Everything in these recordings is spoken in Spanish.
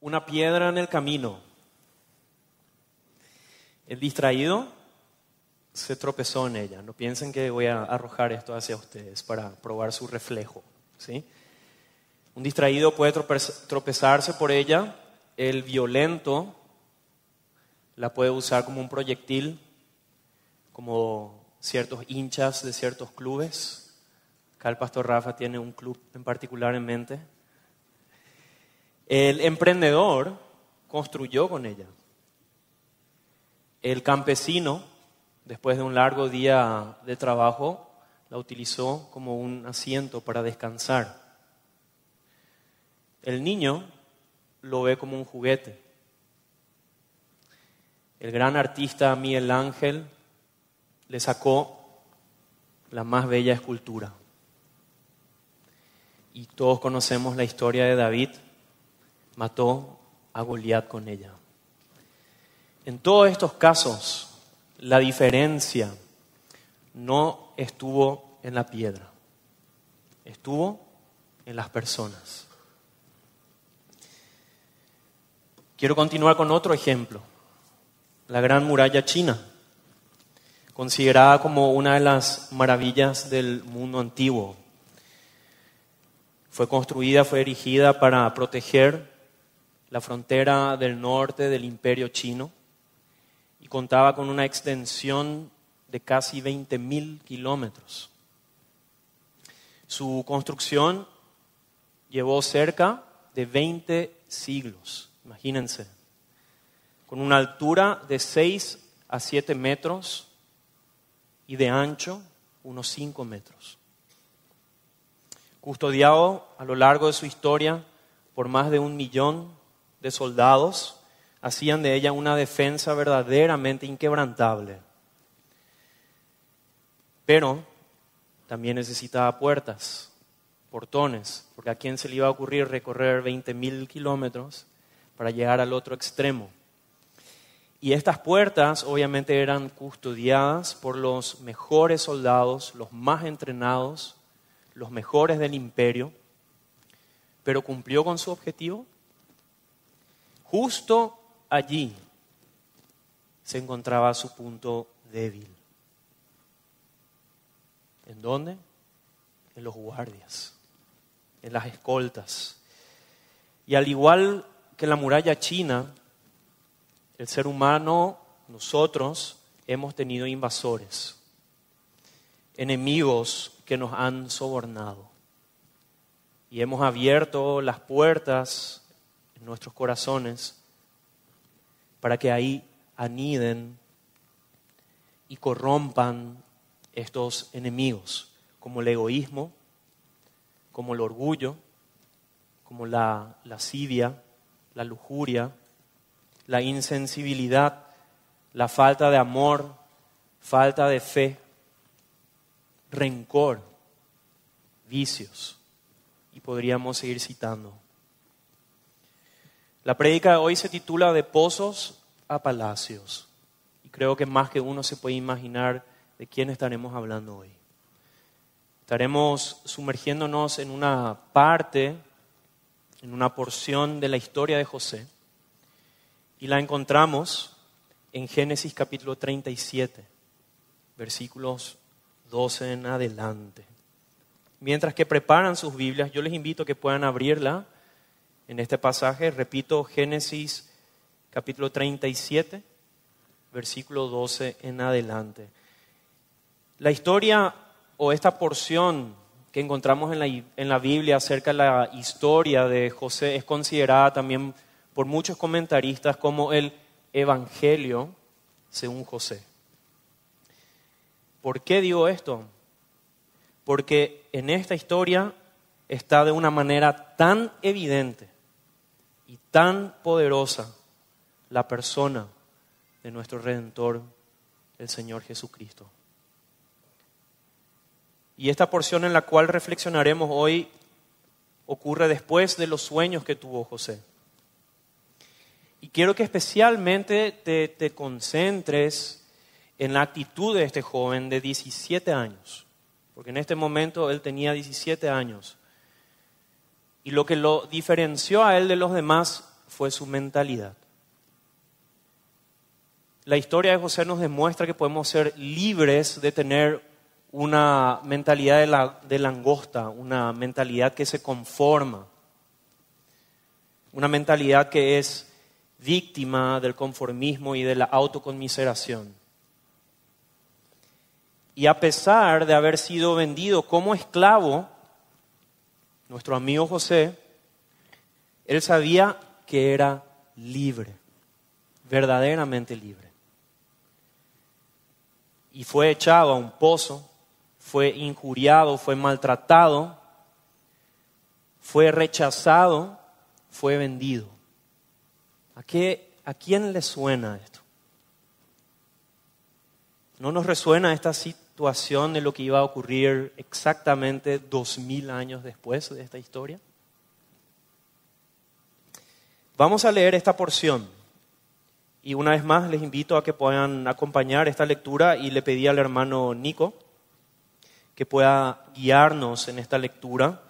una piedra en el camino. El distraído se tropezó en ella. No piensen que voy a arrojar esto hacia ustedes para probar su reflejo. ¿sí? Un distraído puede tropezarse por ella. El violento la puede usar como un proyectil, como ciertos hinchas de ciertos clubes. Acá el pastor Rafa tiene un club en particular en mente. El emprendedor construyó con ella. El campesino, después de un largo día de trabajo, la utilizó como un asiento para descansar. El niño lo ve como un juguete. El gran artista Miguel Ángel le sacó la más bella escultura. Y todos conocemos la historia de David mató a Goliat con ella. En todos estos casos, la diferencia no estuvo en la piedra, estuvo en las personas. Quiero continuar con otro ejemplo, la Gran Muralla China, considerada como una de las maravillas del mundo antiguo. Fue construida, fue erigida para proteger la frontera del norte del imperio chino y contaba con una extensión de casi 20.000 kilómetros. Su construcción llevó cerca de 20 siglos, imagínense, con una altura de 6 a 7 metros y de ancho unos 5 metros. Custodiado a lo largo de su historia por más de un millón de soldados hacían de ella una defensa verdaderamente inquebrantable. Pero también necesitaba puertas, portones, porque a quién se le iba a ocurrir recorrer 20 mil kilómetros para llegar al otro extremo. Y estas puertas obviamente eran custodiadas por los mejores soldados, los más entrenados, los mejores del imperio, pero cumplió con su objetivo. Justo allí se encontraba su punto débil. ¿En dónde? En los guardias, en las escoltas. Y al igual que la muralla china, el ser humano, nosotros, hemos tenido invasores, enemigos que nos han sobornado. Y hemos abierto las puertas nuestros corazones para que ahí aniden y corrompan estos enemigos, como el egoísmo, como el orgullo, como la lascivia, la lujuria, la insensibilidad, la falta de amor, falta de fe, rencor, vicios. Y podríamos seguir citando. La prédica de hoy se titula De pozos a palacios. Y creo que más que uno se puede imaginar de quién estaremos hablando hoy. Estaremos sumergiéndonos en una parte, en una porción de la historia de José. Y la encontramos en Génesis capítulo 37, versículos 12 en adelante. Mientras que preparan sus Biblias, yo les invito a que puedan abrirla en este pasaje. Repito, Génesis capítulo 37, versículo 12 en adelante. La historia o esta porción que encontramos en la, en la Biblia acerca de la historia de José es considerada también por muchos comentaristas como el Evangelio según José. ¿Por qué digo esto? Porque en esta historia está de una manera tan evidente y tan poderosa la persona de nuestro Redentor, el Señor Jesucristo. Y esta porción en la cual reflexionaremos hoy ocurre después de los sueños que tuvo José. Y quiero que especialmente te, te, concentres en la actitud de este joven de 17 años, porque en este momento él tenía 17 años. Y lo que lo diferenció a él de los demás fue su mentalidad. La historia de José nos demuestra que podemos ser libres de tener una mentalidad de, la, de langosta, una mentalidad que se conforma, una mentalidad que es víctima del conformismo y de la autoconmiseración. Y a pesar de haber sido vendido como esclavo, nuestro amigo José, él sabía que era libre, verdaderamente libre. Y fue echado a un pozo, fue injuriado, fue maltratado, fue rechazado, fue vendido. ¿A, qué, ¿A quién le suena esto? ¿No nos resuena esta de lo que iba a ocurrir exactamente dos mil años después de esta historia? Vamos a leer esta porción y una vez más les invito a que puedan acompañar esta lectura y le pedí al hermano Nico que pueda guiarnos en esta lectura.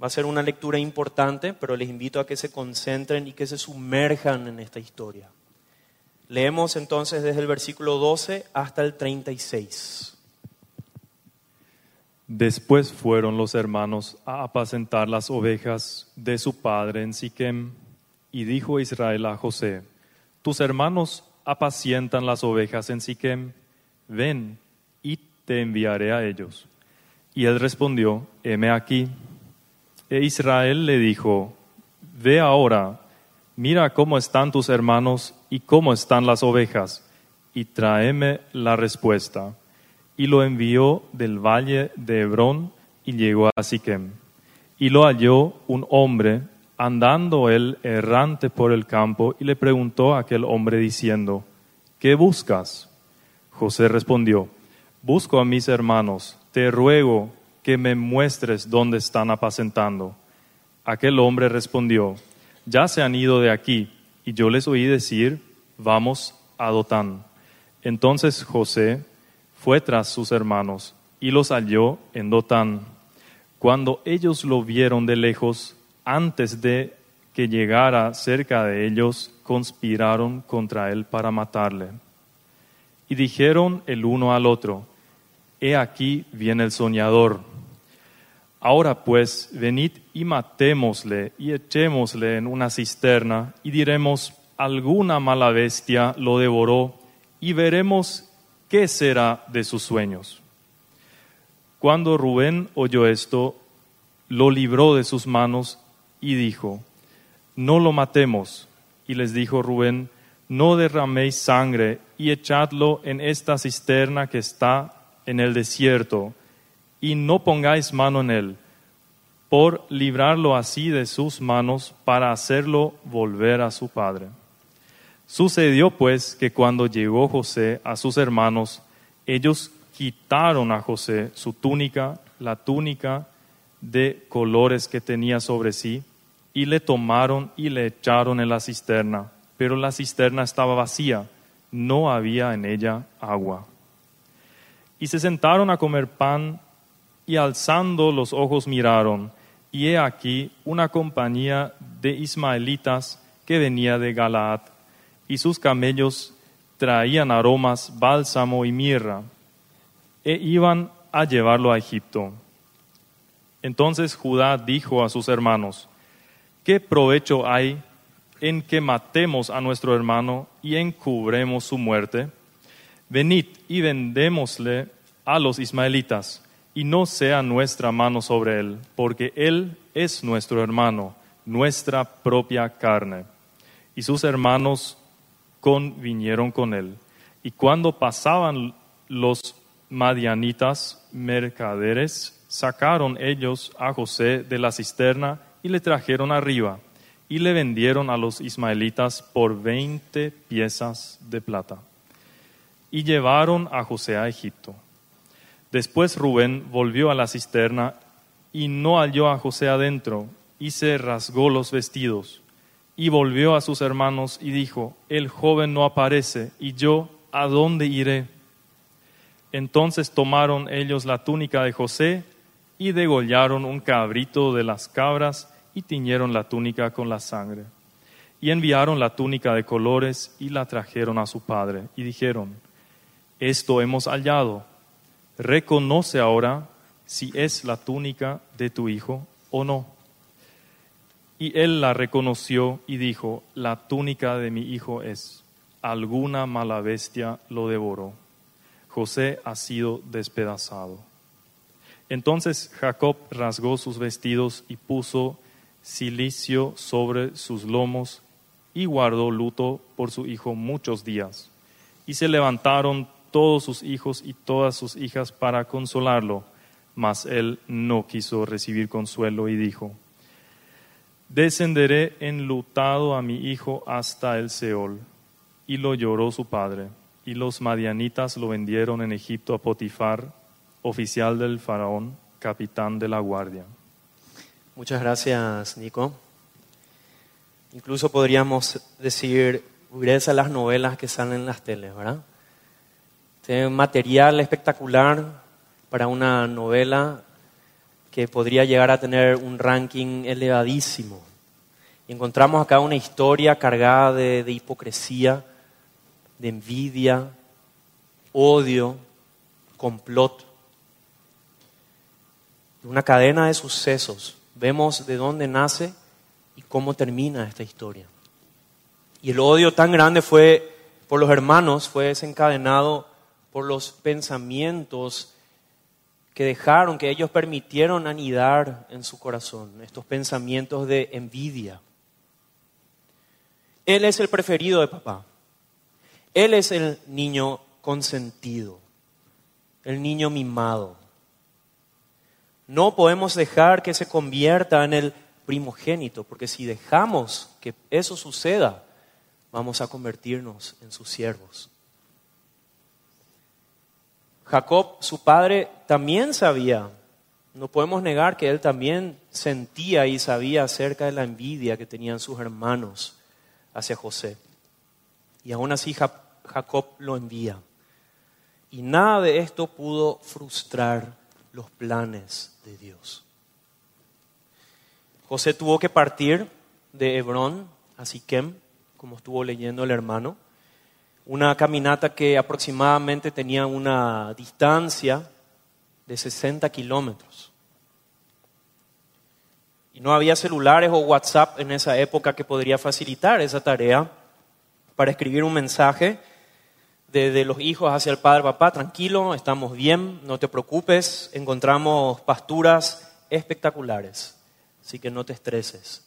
Va a ser una lectura importante, pero les invito a que se concentren y que se sumerjan en esta historia. Leemos entonces desde el versículo 12 hasta el 36. Después fueron los hermanos a apacentar las ovejas de su padre en Siquem, y dijo Israel a José, tus hermanos apacientan las ovejas en Siquem, ven y te enviaré a ellos. Y él respondió, heme aquí. E Israel le dijo, ve ahora, mira cómo están tus hermanos y cómo están las ovejas, y tráeme la respuesta. Y lo envió del valle de Hebrón y llegó a Siquem. Y lo halló un hombre andando él errante por el campo y le preguntó a aquel hombre diciendo, ¿qué buscas? José respondió, busco a mis hermanos te ruego que me muestres dónde están apacentando. Aquel hombre respondió, ya se han ido de aquí, y yo les oí decir, vamos a Dotán. Entonces José fue tras sus hermanos y los halló en Dotán. Cuando ellos lo vieron de lejos, antes de que llegara cerca de ellos, conspiraron contra él para matarle. Y dijeron el uno al otro, He aquí viene el soñador. Ahora pues, venid y matémosle y echémosle en una cisterna y diremos, alguna mala bestia lo devoró y veremos qué será de sus sueños. Cuando Rubén oyó esto, lo libró de sus manos y dijo, no lo matemos. Y les dijo Rubén, no derraméis sangre y echadlo en esta cisterna que está en el desierto, y no pongáis mano en él, por librarlo así de sus manos para hacerlo volver a su padre. Sucedió pues que cuando llegó José a sus hermanos, ellos quitaron a José su túnica, la túnica de colores que tenía sobre sí, y le tomaron y le echaron en la cisterna. Pero la cisterna estaba vacía, no había en ella agua. Y se sentaron a comer pan y alzando los ojos miraron, y he aquí una compañía de ismaelitas que venía de Galaad, y sus camellos traían aromas, bálsamo y mirra, e iban a llevarlo a Egipto. Entonces Judá dijo a sus hermanos, ¿qué provecho hay en que matemos a nuestro hermano y encubremos su muerte? venid y vendémosle a los ismaelitas, y no sea nuestra mano sobre él, porque él es nuestro hermano, nuestra propia carne. Y sus hermanos con, vinieron con él. Y cuando pasaban los madianitas mercaderes, sacaron ellos a José de la cisterna y le trajeron arriba, y le vendieron a los ismaelitas por veinte piezas de plata y llevaron a José a Egipto. Después Rubén volvió a la cisterna y no halló a José adentro y se rasgó los vestidos y volvió a sus hermanos y dijo, el joven no aparece y yo, ¿a dónde iré? Entonces tomaron ellos la túnica de José y degollaron un cabrito de las cabras y tiñeron la túnica con la sangre. Y enviaron la túnica de colores y la trajeron a su padre. Y dijeron, esto hemos hallado. Reconoce ahora si es la túnica de tu hijo o no. Y él la reconoció y dijo, la túnica de mi hijo es. Alguna mala bestia lo devoró. José ha sido despedazado. Entonces Jacob rasgó sus vestidos y puso silicio sobre sus lomos y guardó luto por su hijo muchos días. Y se levantaron todos sus hijos y todas sus hijas para consolarlo, mas él no quiso recibir consuelo y dijo, Descenderé enlutado a mi hijo hasta el Seol. Y lo lloró su padre. Y los madianitas lo vendieron en Egipto a Potifar, oficial del faraón, capitán de la guardia. Muchas gracias, Nico. Incluso podríamos decir, hubiera las novelas que salen en las teles, ¿verdad? Tiene material espectacular para una novela que podría llegar a tener un ranking elevadísimo. Y encontramos acá una historia cargada de, de hipocresía, de envidia, odio, complot. Una cadena de sucesos. Vemos de dónde nace y cómo termina esta historia. Y el odio tan grande fue por los hermanos, fue desencadenado por los pensamientos que dejaron, que ellos permitieron anidar en su corazón, estos pensamientos de envidia. Él es el preferido de papá. Él es el niño consentido, el niño mimado. No podemos dejar que se convierta en el primogénito, porque si dejamos que eso suceda, vamos a convertirnos en sus siervos. Jacob, su padre, también sabía, no podemos negar que él también sentía y sabía acerca de la envidia que tenían sus hermanos hacia José. Y aún así Jacob lo envía. Y nada de esto pudo frustrar los planes de Dios. José tuvo que partir de Hebrón a Siquem, como estuvo leyendo el hermano, una caminata que aproximadamente tenía una distancia de 60 kilómetros. Y no había celulares o WhatsApp en esa época que podría facilitar esa tarea para escribir un mensaje de, los hijos hacia el padre, papá, tranquilo, estamos bien, no te preocupes, encontramos pasturas espectaculares, así que no te estreses.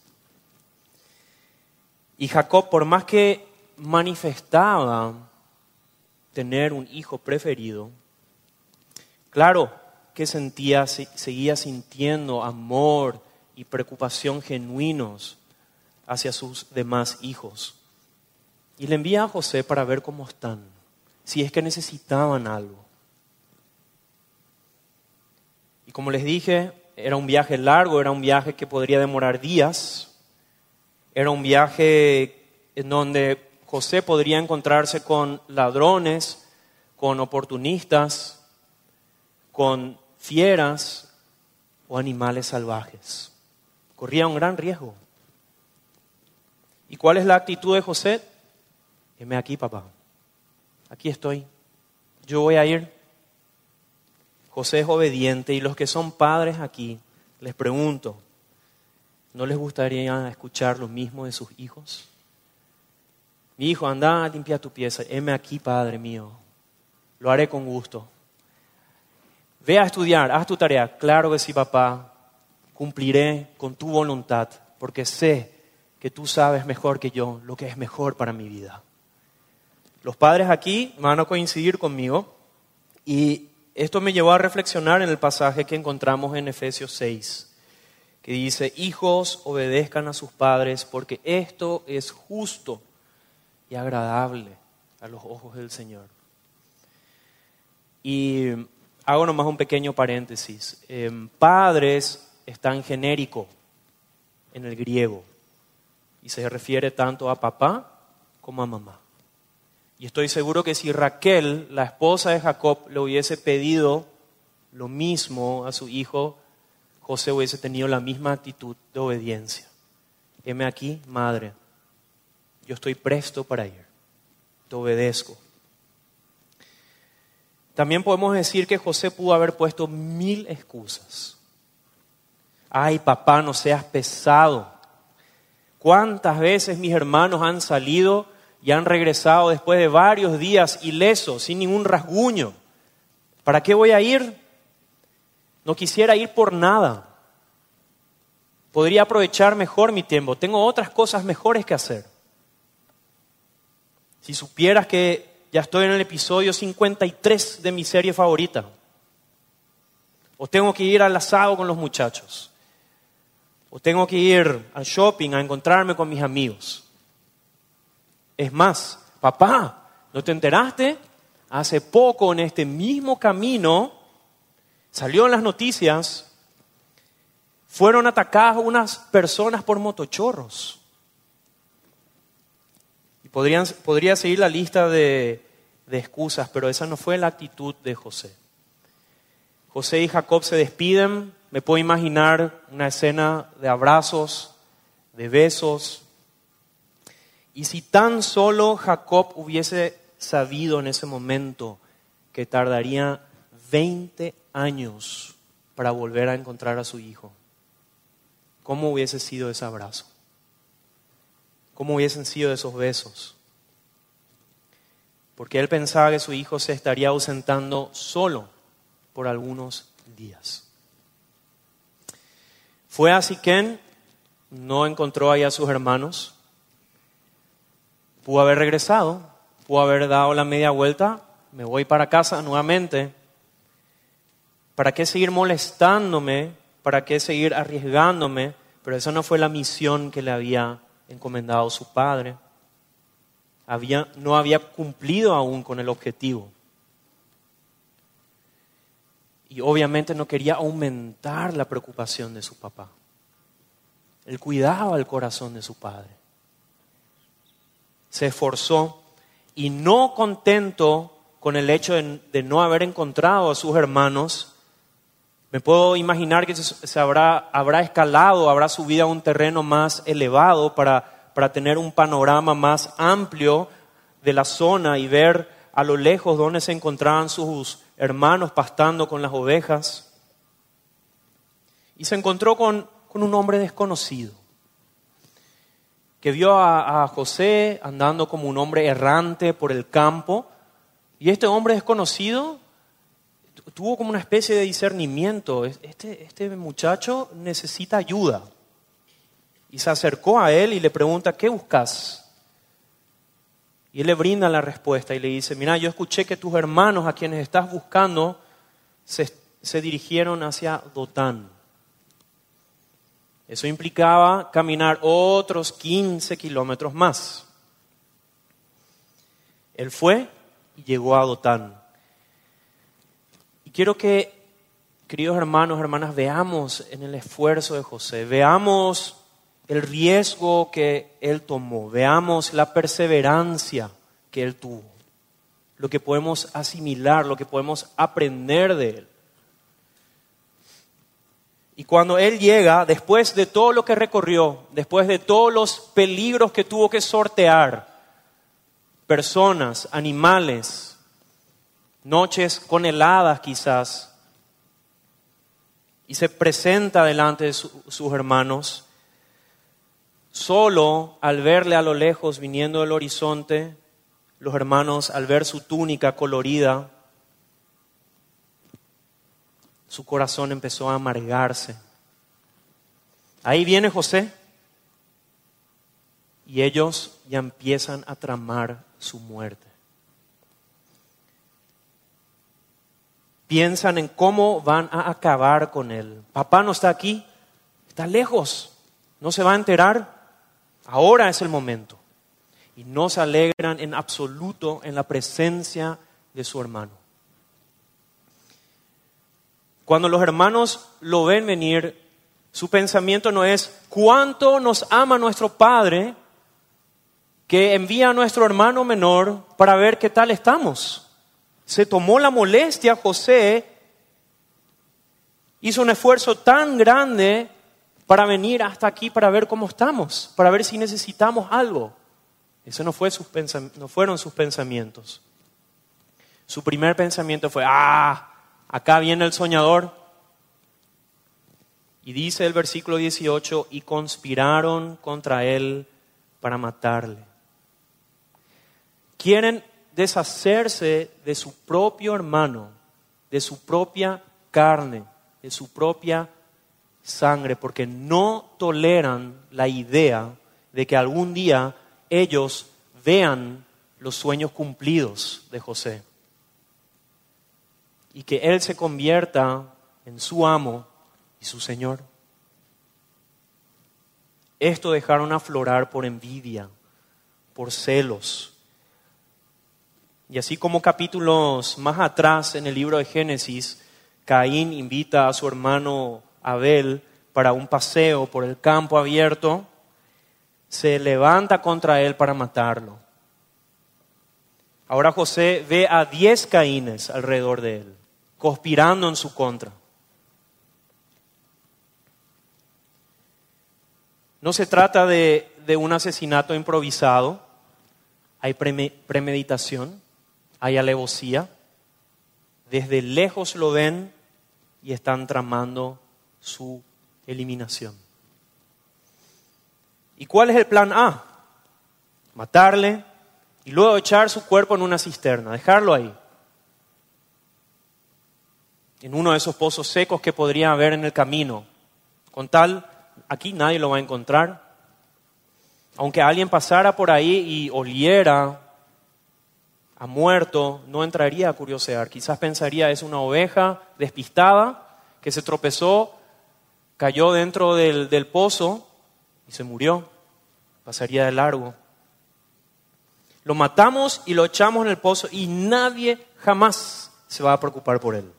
Y Jacob, por más que manifestaba tener un hijo preferido, claro que sentía, seguía sintiendo amor y preocupación genuinos hacia sus demás hijos. Y le envía a José para ver cómo están, si es que necesitaban algo. Y como les dije, era un viaje largo, era un viaje que podría demorar días, era un viaje en donde José podría encontrarse con ladrones, con oportunistas, con fieras o animales salvajes. Corría un gran riesgo. ¿Y cuál es la actitud de José? Heme aquí, papá. Aquí estoy. Yo voy a ir. José es obediente y los que son padres aquí, les pregunto, ¿no les gustaría escuchar lo mismo de sus hijos? Mi hijo, anda a limpiar tu pieza. Heme aquí, Padre mío. Lo haré con gusto. Ve a estudiar, haz tu tarea. Claro que sí, papá. Cumpliré con tu voluntad, porque sé que tú sabes mejor que yo lo que es mejor para mi vida. Los padres aquí van a coincidir conmigo y esto me llevó a reflexionar en el pasaje que encontramos en Efesios 6, que dice, hijos obedezcan a sus padres porque esto es justo y agradable a los ojos del Señor. Y hago nomás un pequeño paréntesis. Em, padres está en genérico en el griego y se refiere tanto a papá como a mamá. Y estoy seguro que si Raquel, la esposa de Jacob, le hubiese pedido lo mismo a su hijo, José hubiese tenido la misma actitud de obediencia. Heme aquí, madre, yo estoy presto para ir, te obedezco. También podemos decir que José pudo haber puesto mil excusas. Ay, papá, no seas pesado. ¿Cuántas veces mis hermanos han salido y han regresado después de varios días ilesos, sin ningún rasguño? ¿Para qué voy a ir? No quisiera ir por nada. Podría aprovechar mejor mi tiempo. Tengo otras cosas mejores que hacer. Si supieras que ya estoy en el episodio 53 de mi serie favorita. O tengo que ir al asado con los muchachos. O tengo que ir al shopping a encontrarme con mis amigos. Es más, papá, ¿no te enteraste? Hace poco en este mismo camino salió en las noticias, fueron atacadas unas personas por motochorros. Podrían, podría seguir la lista de, de excusas, pero esa no fue la actitud de José. José y Jacob se despiden, me puedo imaginar una escena de abrazos, de besos. Y si tan solo Jacob hubiese sabido en ese momento que tardaría 20 años para volver a encontrar a su hijo, ¿cómo hubiese sido ese abrazo? ¿Cómo hubiesen sido esos besos? Porque él pensaba que su hijo se estaría ausentando solo por algunos días. Fue a Siquén, no encontró ahí a sus hermanos, pudo haber regresado, pudo haber dado la media vuelta, me voy para casa nuevamente. ¿Para qué seguir molestándome? ¿Para qué seguir arriesgándome? Pero esa no fue la misión que le había encomendado su padre. Había, no había cumplido aún con el objetivo. Y obviamente no quería aumentar la preocupación de su papá. Él cuidaba el corazón de su padre. Se esforzó y no contento con el hecho de, no haber encontrado a sus hermanos, me puedo imaginar que se, habrá, habrá escalado, habrá subido a un terreno más elevado para, tener un panorama más amplio de la zona y ver a lo lejos donde se encontraban sus hermanos pastando con las ovejas. Y se encontró con, un hombre desconocido, que vio a, a José andando como un hombre errante por el campo. Y este hombre desconocido tuvo como una especie de discernimiento. Este, este muchacho necesita ayuda. Y se acercó a él y le pregunta, ¿qué buscas? Y él le brinda la respuesta y le dice, mira, yo escuché que tus hermanos a quienes estás buscando se, se dirigieron hacia Dotán. Eso implicaba caminar otros 15 kilómetros más. Él fue y llegó a Dotán. Y quiero que, queridos hermanos, hermanas, veamos en el esfuerzo de José, veamos el riesgo que él tomó, veamos la perseverancia que él tuvo, lo que podemos asimilar, lo que podemos aprender de él. Y cuando él llega, después de todo lo que recorrió, después de todos los peligros que tuvo que sortear, personas, animales, noches con heladas quizás, y se presenta delante de sus hermanos, Solo al verle a lo lejos viniendo del horizonte, los hermanos al ver su túnica colorida, su corazón empezó a amargarse. Ahí viene José y ellos ya empiezan a tramar su muerte. Piensan en cómo van a acabar con él. Papá no está aquí, está lejos, no se va a enterar. Ahora es el momento. Y no se alegran en absoluto en la presencia de su hermano. Cuando los hermanos lo ven venir, su pensamiento no es cuánto nos ama nuestro Padre que envía a nuestro hermano menor para ver qué tal estamos. Se tomó la molestia José, hizo un esfuerzo tan grande para venir hasta aquí para ver cómo estamos, para ver si necesitamos algo. Esos no, fue sus no fueron sus pensamientos. Su primer pensamiento fue, ah, acá viene el soñador. Y dice el versículo 18, y conspiraron contra él para matarle. Quieren deshacerse de su propio hermano, de su propia carne, de su propia sangre, porque no toleran la idea de que algún día ellos vean los sueños cumplidos de José y que Él se convierta en su amo y su Señor. Esto dejaron aflorar por envidia, por celos. Y así como capítulos más atrás en el libro de Génesis, Caín invita a su hermano Abel para un paseo por el campo abierto, se levanta contra él para matarlo. Ahora José ve a diez Caínes alrededor de él, conspirando en su contra. No se trata de, un asesinato improvisado, hay premeditación, hay alevosía. Desde lejos lo ven y están tramando su eliminación. ¿Y cuál es el plan A? Matarle y luego echar su cuerpo en una cisterna, dejarlo ahí. En uno de esos pozos secos que podría haber en el camino. Con tal aquí nadie lo va a encontrar. Aunque alguien pasara por ahí y oliera a muerto, no entraría a curiosear. Quizás pensaría es una oveja despistada que se tropezó, cayó dentro del, del pozo y se murió. Pasaría de largo. Lo matamos y lo echamos en el pozo y nadie jamás se va a preocupar por él.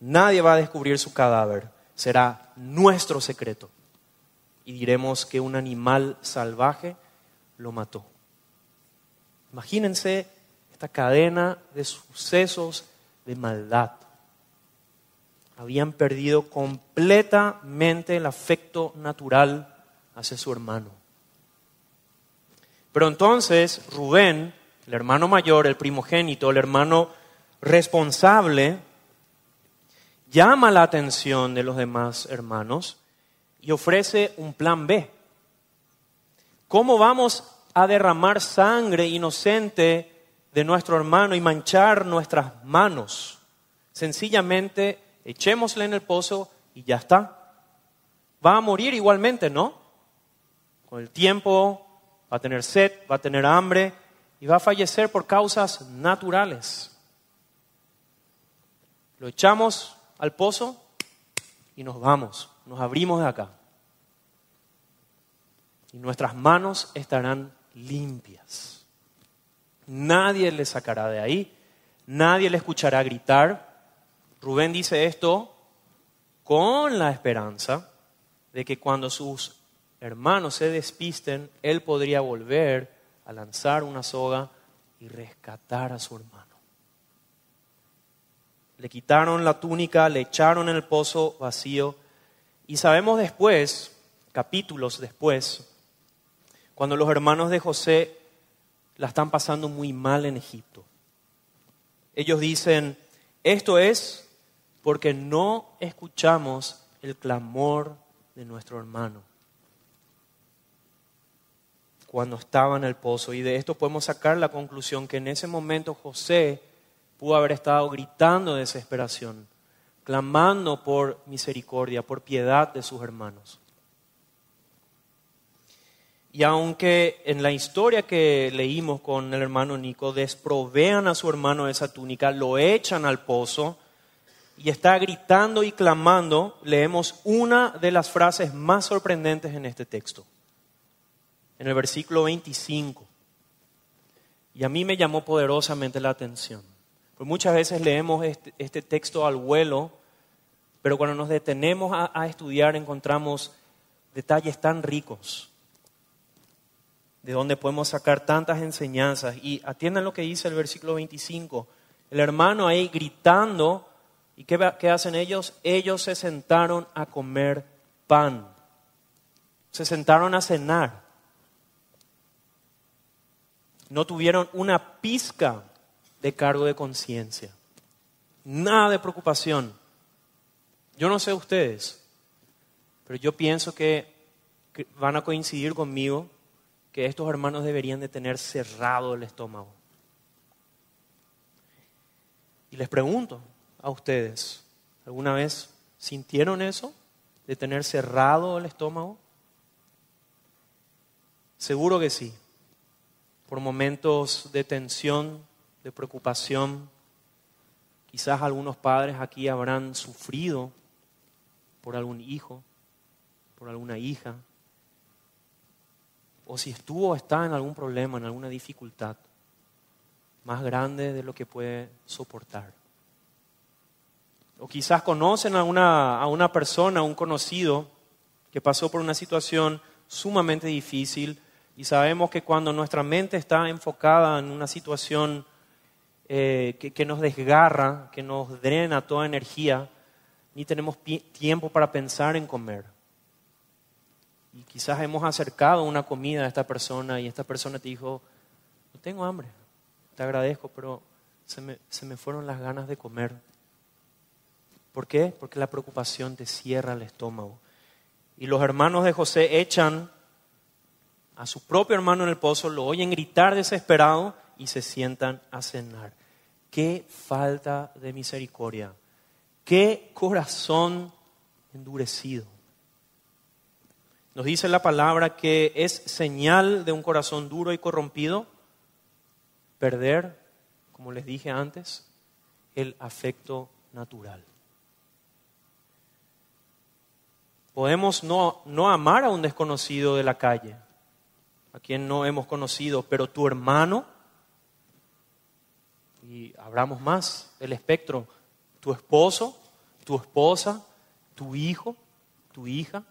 Nadie va a descubrir su cadáver. Será nuestro secreto y diremos que un animal salvaje lo mató. Imagínense esta cadena de sucesos de maldad. Habían perdido completamente el afecto natural hacia su hermano. Pero entonces Rubén, el hermano mayor, el primogénito, el hermano responsable, llama la atención de los demás hermanos y ofrece un plan B. ¿Cómo vamos a derramar sangre inocente de nuestro hermano y manchar nuestras manos? Sencillamente echémosle en el pozo y ya está. Va a morir igualmente, ¿no? Con el tiempo va a tener sed, va a tener hambre y va a fallecer por causas naturales. Lo echamos al pozo y nos vamos nos abrimos de acá y nuestras manos estarán limpias. Nadie le sacará de ahí, nadie le escuchará gritar. Rubén dice esto con la esperanza de que cuando sus hermanos se despisten, él podría volver a lanzar una soga y rescatar a su hermano. Le quitaron la túnica, le echaron en el pozo vacío y sabemos después, capítulos después, cuando los hermanos de José la están pasando muy mal en Egipto. Ellos dicen, esto es porque no escuchamos el clamor de nuestro hermano cuando estaba en el pozo. Y de esto podemos sacar la conclusión que en ese momento José pudo haber estado gritando de desesperación clamando por misericordia, por piedad de sus hermanos. Y aunque en la historia que leímos con el hermano Nico, desprovean a su hermano esa túnica, lo echan al pozo y está gritando y clamando, leemos una de las frases más sorprendentes en este texto, en el versículo 25. Y a mí me llamó poderosamente la atención. Pues muchas veces leemos este, este texto al vuelo pero cuando nos detenemos a, estudiar encontramos detalles tan ricos de donde podemos sacar tantas enseñanzas. Y atiendan lo que dice el versículo 25. El hermano ahí gritando, ¿y qué, qué hacen ellos? Ellos se sentaron a comer pan, se sentaron a cenar. no tuvieron una pizca de cargo de conciencia, nada de preocupación. Yo no sé ustedes, pero yo pienso que van a coincidir conmigo que estos hermanos deberían de tener cerrado el estómago. Y les pregunto a ustedes, ¿alguna vez sintieron eso? ¿De tener cerrado el estómago? Seguro que sí. Por momentos de tensión, de preocupación. Quizás algunos padres aquí habrán sufrido por algún hijo, por alguna hija. O si estuvo o está en algún problema, en alguna dificultad más grande de lo que puede soportar. O quizás conocen a una, a una persona, a un conocido, que pasó por una situación sumamente difícil y sabemos que cuando nuestra mente está enfocada en una situación eh, que, que, nos desgarra, que nos drena toda energía, ni tenemos tiempo para pensar en comer. Y quizás hemos acercado una comida a esta persona y esta persona te dijo, no tengo hambre, te agradezco, pero se me, se me fueron las ganas de comer. ¿Por qué? Porque la preocupación te cierra el estómago. Y los hermanos de José echan a su propio hermano en el pozo, lo oyen gritar desesperado y se sientan a cenar. Qué falta de misericordia. Qué corazón endurecido. Nos dice la palabra que es señal de un corazón duro y corrompido perder, como les dije antes, el afecto natural. Podemos no, no amar a un desconocido de la calle, a quien no hemos conocido, pero tu hermano, y abramos más el espectro, tu esposo, tu esposa, tu hijo, tu hija.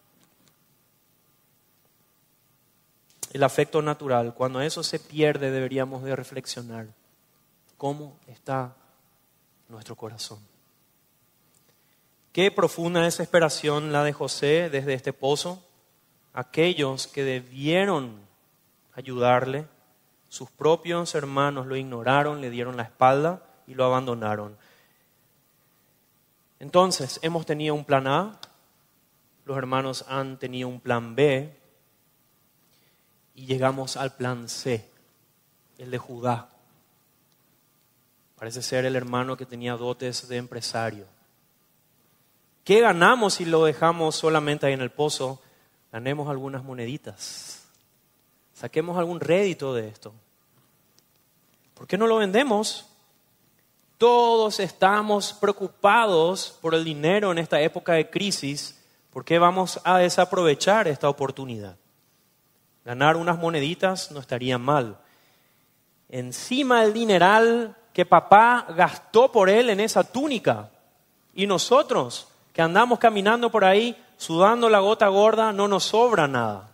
El afecto natural, cuando eso se pierde deberíamos de reflexionar cómo está nuestro corazón. Qué profunda desesperación la de José desde este pozo. Aquellos que debieron ayudarle, sus propios hermanos lo ignoraron, le dieron la espalda y lo abandonaron. Entonces, hemos tenido un plan A, los hermanos han tenido un plan B y llegamos al plan C, el de Judá. Parece ser el hermano que tenía dotes de empresario. ¿Qué ganamos si lo dejamos solamente ahí en el pozo? Ganemos algunas moneditas. Saquemos algún rédito de esto. ¿Por qué no lo vendemos? Todos estamos preocupados por el dinero en esta época de crisis. ¿Por qué vamos a desaprovechar esta oportunidad? Ganar unas moneditas no estaría mal. Encima del dineral que papá gastó por él en esa túnica. Y nosotros que andamos caminando por ahí sudando la gota gorda, no nos sobra nada.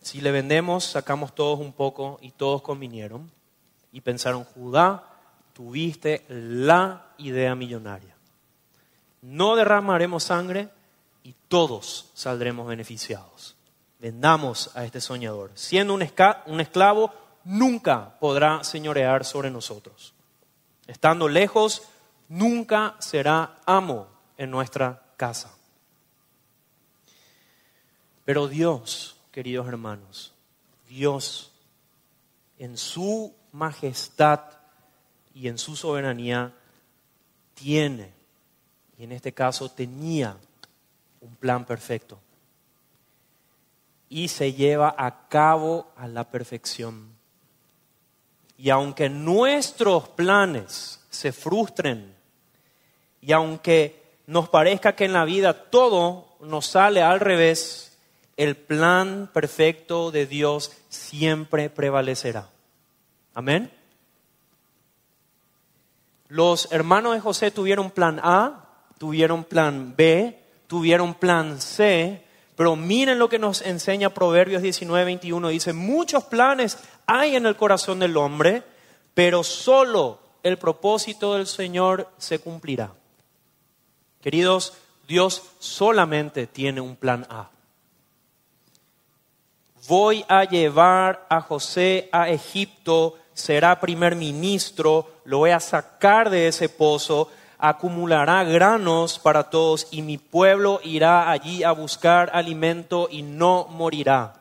Si le vendemos, sacamos todos un poco y todos convinieron y pensaron, Judá, tuviste la idea millonaria. No derramaremos sangre y todos saldremos beneficiados. Vendamos a este soñador. Siendo un, esclavo, nunca podrá señorear sobre nosotros. Estando lejos, nunca será amo en nuestra casa. Pero Dios, queridos hermanos, Dios en su majestad y en su soberanía tiene, y en este caso tenía, un plan perfecto. Y se lleva a cabo a la perfección. Y aunque nuestros planes se frustren, y aunque nos parezca que en la vida todo nos sale al revés, el plan perfecto de Dios siempre prevalecerá. Amén. Los hermanos de José tuvieron plan A, tuvieron plan B, tuvieron plan C, pero miren lo que nos enseña Proverbios 19, 21. Dice, muchos planes hay en el corazón del hombre, pero solo el propósito del Señor se cumplirá. Queridos, Dios solamente tiene un plan A. voy a llevar a José a Egipto, será primer ministro, lo voy a sacar de ese pozo, acumulará granos para todos y mi pueblo irá allí a buscar alimento y no morirá.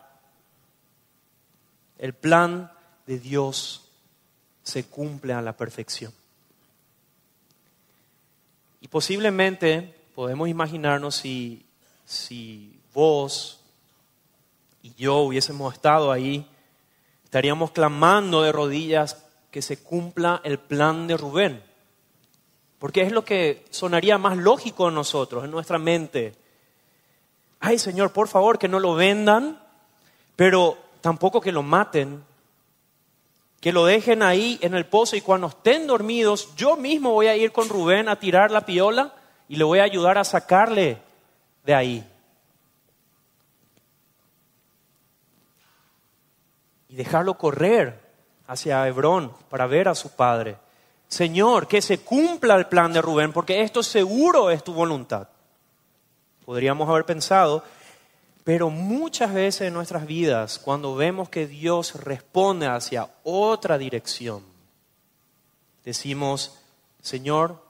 El plan de Dios se cumple a la perfección. Y posiblemente podemos imaginarnos si, si vos y yo hubiésemos estado ahí, estaríamos clamando de rodillas que se cumpla el plan de Rubén. Porque es lo que sonaría más lógico en nosotros, en nuestra mente. Ay Señor, por favor, que no lo vendan, pero tampoco que lo maten, que lo dejen ahí en el pozo y cuando estén dormidos, yo mismo voy a ir con Rubén a tirar la piola y le voy a ayudar a sacarle de ahí. Y dejarlo correr hacia Hebrón para ver a su padre. Señor, que se cumpla el plan de Rubén, porque esto seguro es tu voluntad. Podríamos haber pensado, pero muchas veces en nuestras vidas, cuando vemos que Dios responde hacia otra dirección, decimos, Señor,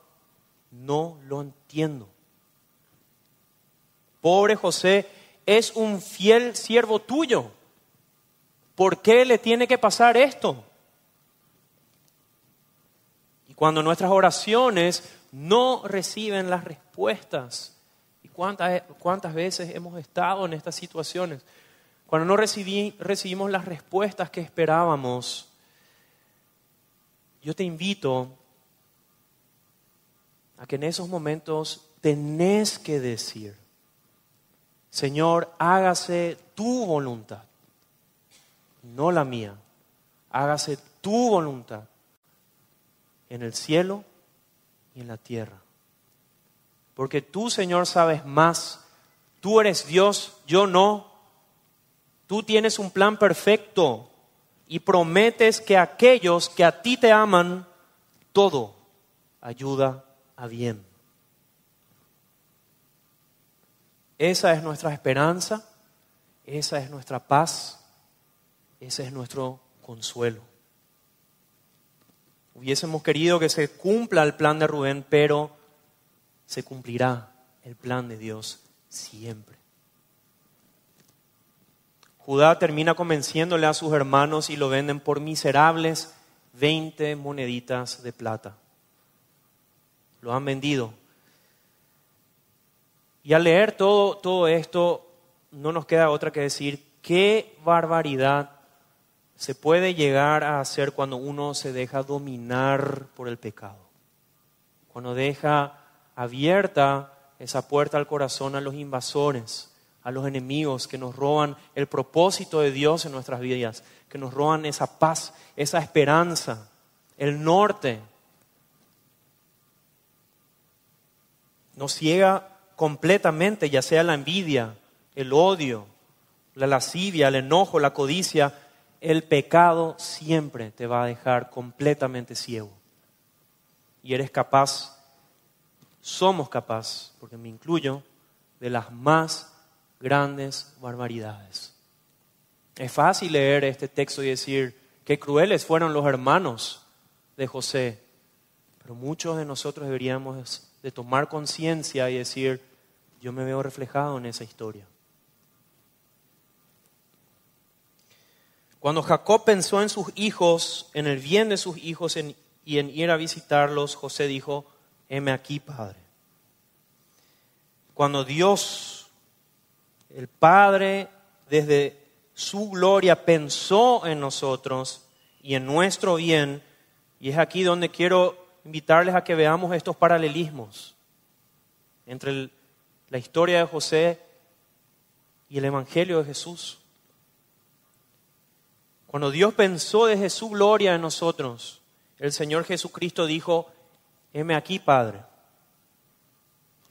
no lo entiendo. Pobre José es un fiel siervo tuyo. ¿Por qué le tiene que pasar esto? Cuando nuestras oraciones no reciben las respuestas. ¿Y cuántas, cuántas veces hemos estado en estas situaciones? Cuando no recibimos las respuestas que esperábamos, yo te invito a que en esos momentos tenés que decir, Señor, hágase tu voluntad, no la mía, hágase tu voluntad en el cielo y en la tierra. Porque tú, Señor, sabes más. Tú eres Dios, yo no. Tú tienes un plan perfecto y prometes que aquellos que a ti te aman, todo ayuda a bien. Esa es nuestra esperanza, esa es nuestra paz, ese es nuestro consuelo. Hubiésemos querido que se cumpla el plan de Rubén, pero se cumplirá el plan de Dios siempre. Judá termina convenciéndole a sus hermanos y lo venden por miserables 20 moneditas de plata. Lo han vendido. Y al leer todo, todo esto, no nos queda otra que decir, qué barbaridad se puede llegar a hacer cuando uno se deja dominar por el pecado. Cuando deja abierta esa puerta al corazón a los invasores, a los enemigos que nos roban el propósito de Dios en nuestras vidas, que nos roban esa paz, esa esperanza, el norte. Nos ciega completamente, ya sea la envidia, el odio, la lascivia, el enojo, la codicia, el pecado siempre te va a dejar completamente ciego. Y eres capaz, somos capaz, porque me incluyo, de las más grandes barbaridades. Es fácil leer este texto y decir, qué crueles fueron los hermanos de José, pero muchos de nosotros deberíamos de tomar conciencia y decir, yo me veo reflejado en esa historia. Cuando Jacob pensó en sus hijos, en el bien de sus hijos y en ir a visitarlos, José dijo, heme aquí, Padre. Cuando Dios, el Padre, desde su gloria pensó en nosotros y en nuestro bien, y es aquí donde quiero invitarles a que veamos estos paralelismos entre la historia de José y el Evangelio de Jesús. Cuando Dios pensó desde su gloria en nosotros, el Señor Jesucristo dijo, heme aquí, Padre,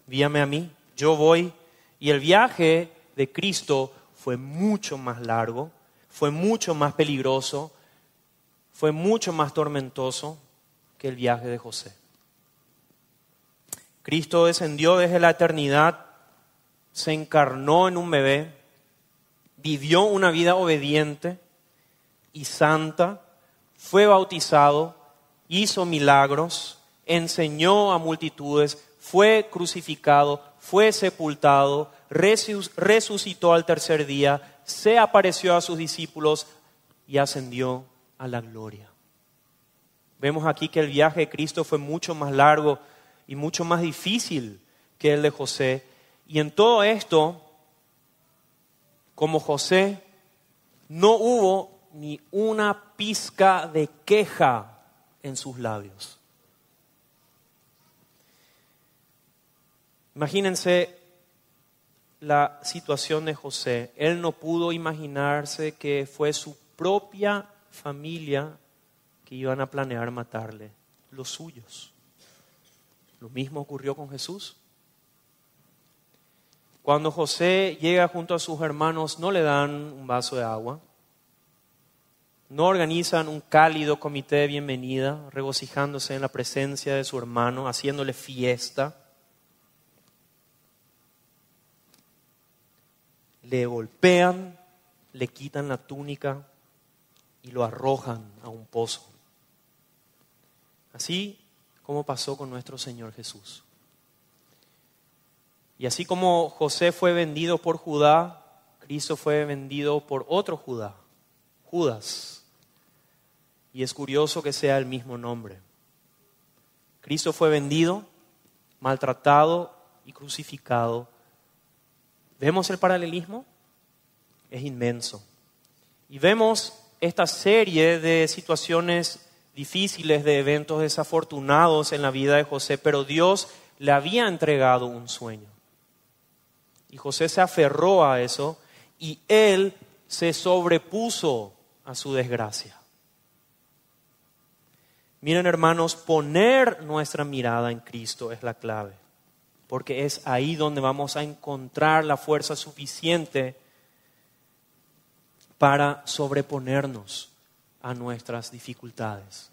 víame a mí, yo voy. Y el viaje de Cristo fue mucho más largo, fue mucho más peligroso, fue mucho más tormentoso que el viaje de José. Cristo descendió desde la eternidad, se encarnó en un bebé, vivió una vida obediente y santa, fue bautizado, hizo milagros, enseñó a multitudes, fue crucificado, fue sepultado, resucitó al tercer día, se apareció a sus discípulos y ascendió a la gloria. Vemos aquí que el viaje de Cristo fue mucho más largo y mucho más difícil que el de José. Y en todo esto, como José, no hubo ni una pizca de queja en sus labios. Imagínense la situación de José. Él no pudo imaginarse que fue su propia familia que iban a planear matarle, los suyos. Lo mismo ocurrió con Jesús. Cuando José llega junto a sus hermanos, no le dan un vaso de agua, no organizan un cálido comité de bienvenida, regocijándose en la presencia de su hermano, haciéndole fiesta. Le golpean, le quitan la túnica y lo arrojan a un pozo. Así como pasó con nuestro Señor Jesús. Y así como José fue vendido por Judá, Cristo fue vendido por otro Judá, Judas. Y es curioso que sea el mismo nombre. Cristo fue vendido, maltratado y crucificado. ¿Vemos el paralelismo? Es inmenso. Y vemos esta serie de situaciones difíciles, de eventos desafortunados en la vida de José, pero Dios le había entregado un sueño. Y José se aferró a eso y él se sobrepuso a su desgracia. Miren hermanos, poner nuestra mirada en Cristo es la clave, porque es ahí donde vamos a encontrar la fuerza suficiente para sobreponernos a nuestras dificultades.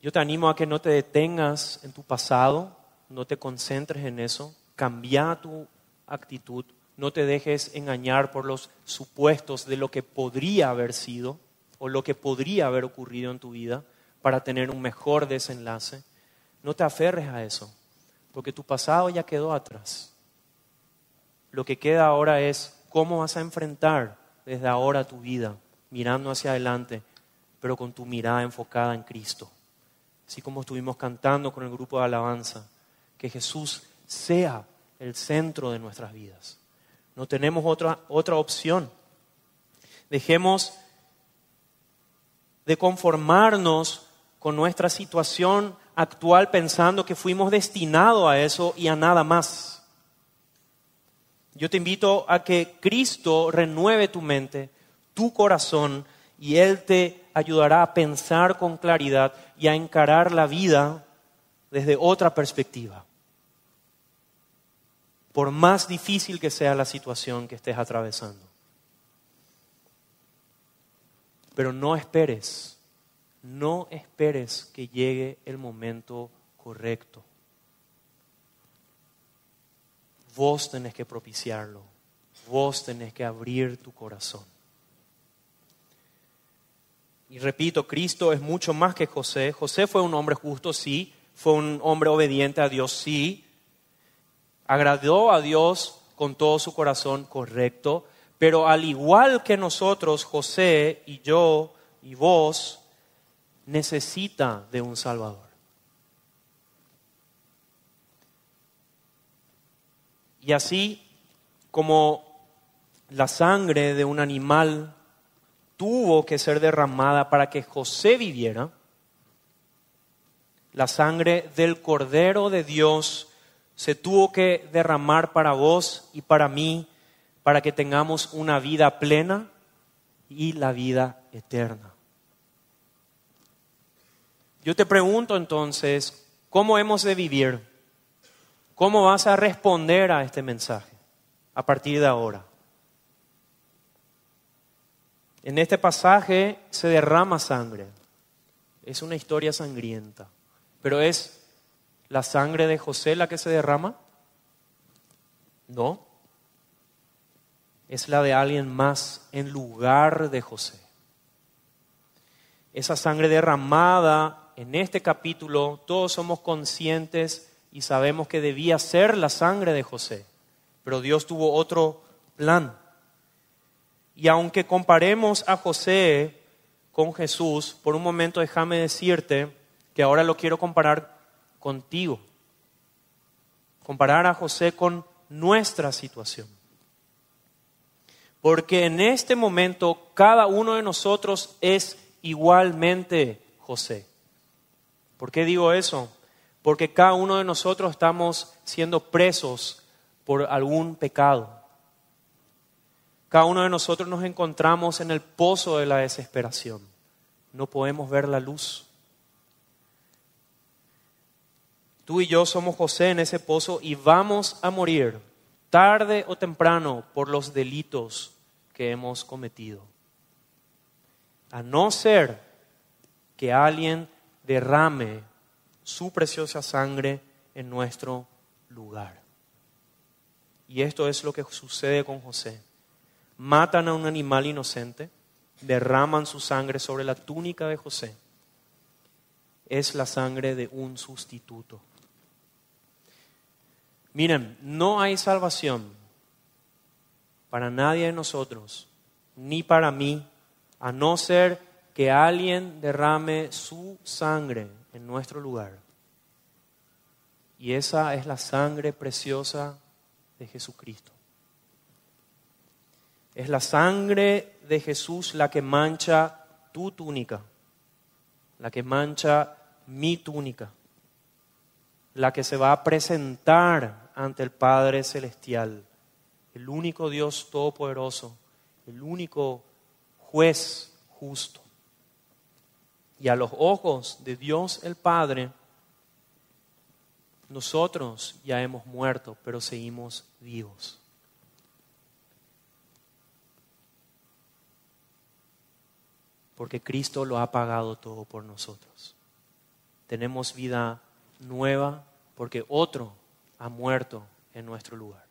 Yo te animo a que no te detengas en tu pasado, no te concentres en eso, cambia tu actitud, no te dejes engañar por los supuestos de lo que podría haber sido o lo que podría haber ocurrido en tu vida para tener un mejor desenlace. No te aferres a eso, porque tu pasado ya quedó atrás. Lo que queda ahora es cómo vas a enfrentar desde ahora tu vida, mirando hacia adelante, pero con tu mirada enfocada en Cristo. Así como estuvimos cantando con el grupo de alabanza, que Jesús sea el centro de nuestras vidas. No tenemos otra, otra opción. Dejemos de conformarnos con nuestra situación actual pensando que fuimos destinados a eso y a nada más. Yo te invito a que Cristo renueve tu mente, tu corazón, y Él te ayudará a pensar con claridad y a encarar la vida desde otra perspectiva. Por más difícil que sea la situación que estés atravesando. Pero no esperes, no esperes que llegue el momento correcto. Vos tenés que propiciarlo. Vos tenés que abrir tu corazón. Y repito, Cristo es mucho más que José. José fue un hombre justo, sí. Fue un hombre obediente a Dios, sí. Agradó a Dios con todo su corazón, correcto. Pero al igual que nosotros, José y yo y vos, necesita de un Salvador. Y así como la sangre de un animal tuvo que ser derramada para que José viviera, la sangre del Cordero de Dios se tuvo que derramar para vos y para mí, para que tengamos una vida plena y la vida eterna. Yo te pregunto entonces, ¿cómo hemos de vivir? ¿Cómo vas a responder a este mensaje a partir de ahora? En este pasaje se derrama sangre. Es una historia sangrienta, pero es la sangre de José la que se derrama? No. Es la de alguien más en lugar de José. Esa sangre derramada en este capítulo, todos somos conscientes y sabemos que debía ser la sangre de José, pero Dios tuvo otro plan. Y aunque comparemos a José con Jesús, por un momento déjame decirte que ahora lo quiero comparar contigo. Comparar a José con nuestra situación. Porque en este momento cada uno de nosotros es igualmente José. ¿Por qué digo eso? Porque cada uno de nosotros estamos siendo presos por algún pecado. Cada uno de nosotros nos encontramos en el pozo de la desesperación. No podemos ver la luz. Tú y yo somos José en ese pozo y vamos a morir tarde o temprano por los delitos que hemos cometido. A no ser que alguien derrame su preciosa sangre en nuestro lugar. Y esto es lo que sucede con José. Matan a un animal inocente, derraman su sangre sobre la túnica de José. Es la sangre de un sustituto. Miren, no hay salvación para nadie de nosotros, ni para mí, a no ser que alguien derrame su sangre en nuestro lugar. Y esa es la sangre preciosa de Jesucristo. Es la sangre de Jesús la que mancha tu túnica, la que mancha mi túnica, la que se va a presentar ante el Padre Celestial, el único Dios todopoderoso, el único juez justo. Y a los ojos de Dios el Padre, nosotros ya hemos muerto, pero seguimos vivos. Porque Cristo lo ha pagado todo por nosotros. Tenemos vida nueva porque otro ha muerto en nuestro lugar.